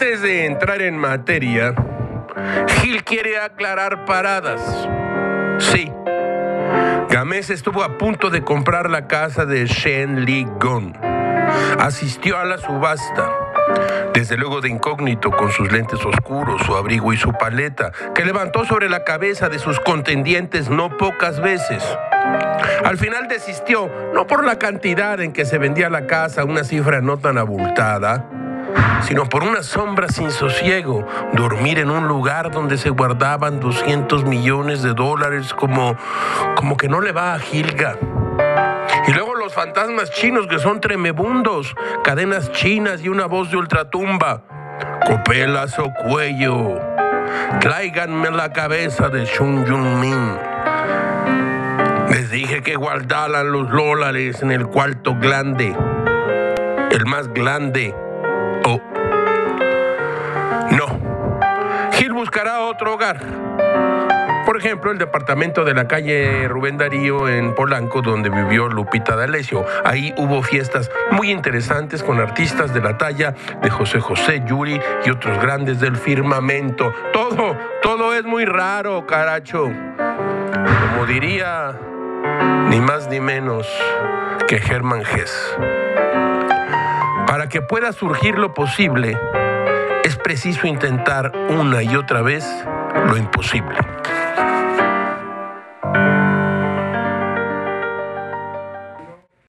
Antes de entrar en materia, Gil quiere aclarar paradas. Sí. Gamés estuvo a punto de comprar la casa de Shen Li Gong. Asistió a la subasta. Desde luego de incógnito, con sus lentes oscuros, su abrigo y su paleta, que levantó sobre la cabeza de sus contendientes no pocas veces. Al final desistió, no por la cantidad en que se vendía la casa, una cifra no tan abultada, sino por una sombra sin sosiego, dormir en un lugar donde se guardaban 200 millones de dólares como, como que no le va a Gilga. Y luego los fantasmas chinos que son tremebundos, cadenas chinas y una voz de ultratumba. Copelas o cuello, tráiganme la cabeza de Shun Yun Min. Les dije que guardaran los dólares en el cuarto grande, el más grande. Buscará otro hogar. Por ejemplo, el departamento de la calle Rubén Darío en Polanco, donde vivió Lupita D'Alessio. Ahí hubo fiestas muy interesantes con artistas de la talla de José José, Yuri y otros grandes del firmamento. Todo, todo es muy raro, caracho. Como diría ni más ni menos que Hermann Hess. Para que pueda surgir lo posible, es preciso intentar una y otra vez lo imposible.